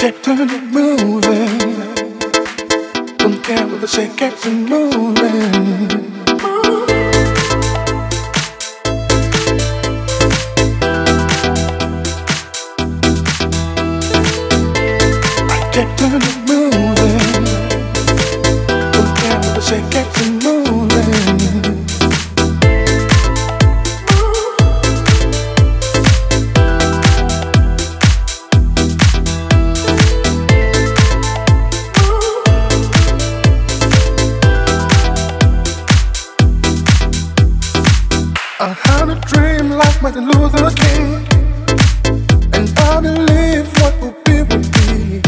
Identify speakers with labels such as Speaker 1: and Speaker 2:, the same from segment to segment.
Speaker 1: kept on moving. Don't care what they say, kept on moving. Kept on moving. Don't care what they say, kept on I had a dream like Martin Luther King, and I believe what will be will be.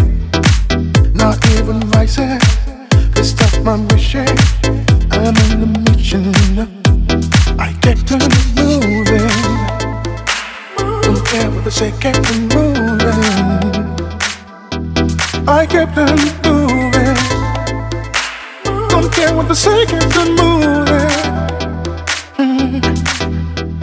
Speaker 1: Not even voices can stop my mission. I'm on a mission. I kept on moving. Don't care what they say, kept on moving. I kept on moving. Don't care what they say, kept on moving.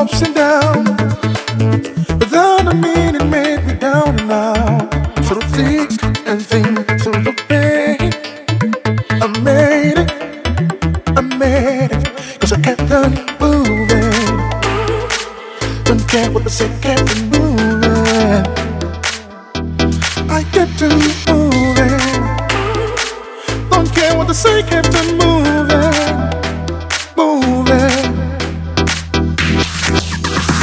Speaker 1: ups and downs, I mean it made me down and out. Through thick and thin, through the pain, I made it, I made it, cause I kept on moving. Don't care what they say, kept on moving. I kept on moving. Don't care what they say, kept on moving,